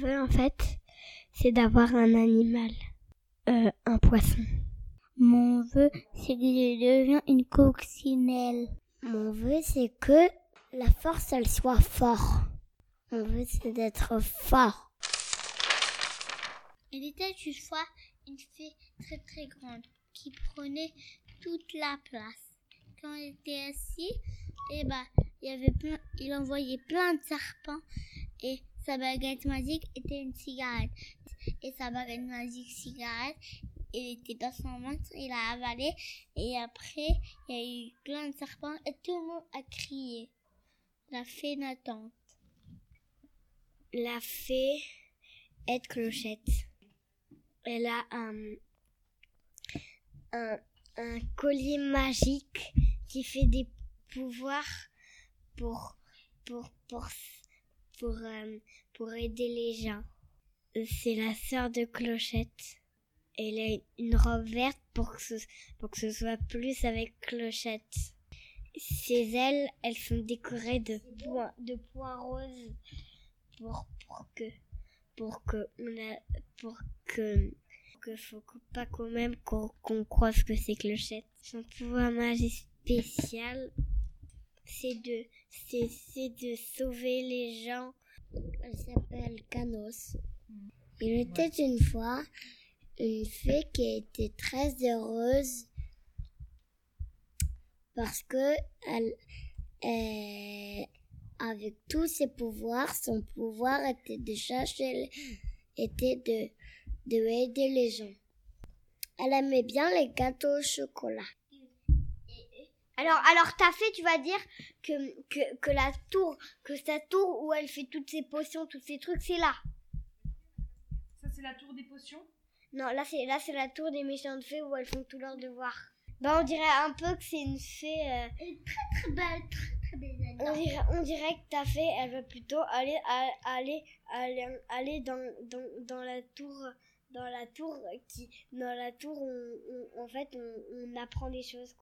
vœu, en fait, c'est d'avoir un animal, euh, un poisson. Mon vœu, c'est que je devienne une coccinelle. Mon vœu, c'est que la force, elle soit forte. Mon vœu, c'est d'être fort. Il était une fois une fée très très grande qui prenait toute la place. Quand elle était assise, eh ben, il y avait plein, il envoyait plein de serpents et sa baguette magique était une cigarette. Et sa baguette magique cigarette, il était dans son ventre, il a avalé et après il y a eu plein de serpents et tout le monde a crié. La fée n'attend. La fée est clochette. Elle a un, un, un collier magique qui fait des pouvoirs pour, pour, pour, pour, euh, pour aider les gens. C'est la sœur de Clochette. Elle a une robe verte pour que ce, pour que ce soit plus avec Clochette. Ses ailes, elles sont décorées de points, de points roses pour, pour que, pour que, on a, pour que, que faut pas quand même qu'on qu'on croise que c'est Clochette. Son pouvoir magique spécial, c'est de, c'est, c'est de sauver les gens. Elle s'appelle Canos. Il était une fois une fée qui était très heureuse parce que elle, elle- avec tous ses pouvoirs, son pouvoir était de chercher, était de, de aider les gens. Elle aimait bien les gâteaux au chocolat. Alors, alors ta fée, tu vas dire que, que, que la tour, que sa tour où elle fait toutes ses potions, tous ces trucs, c'est là. Ça, c'est la tour des potions? Non, là c'est là c'est la tour des méchantes fées où elles font tous leurs devoirs. Bah on dirait un peu que c'est une fée. euh, Très belle, très très belle. on dirait on dirait que ta fée, elle va plutôt aller à- aller aller aller dans dans, dans la tour dans la tour qui dans la tour on, on- en fait on, on apprend des choses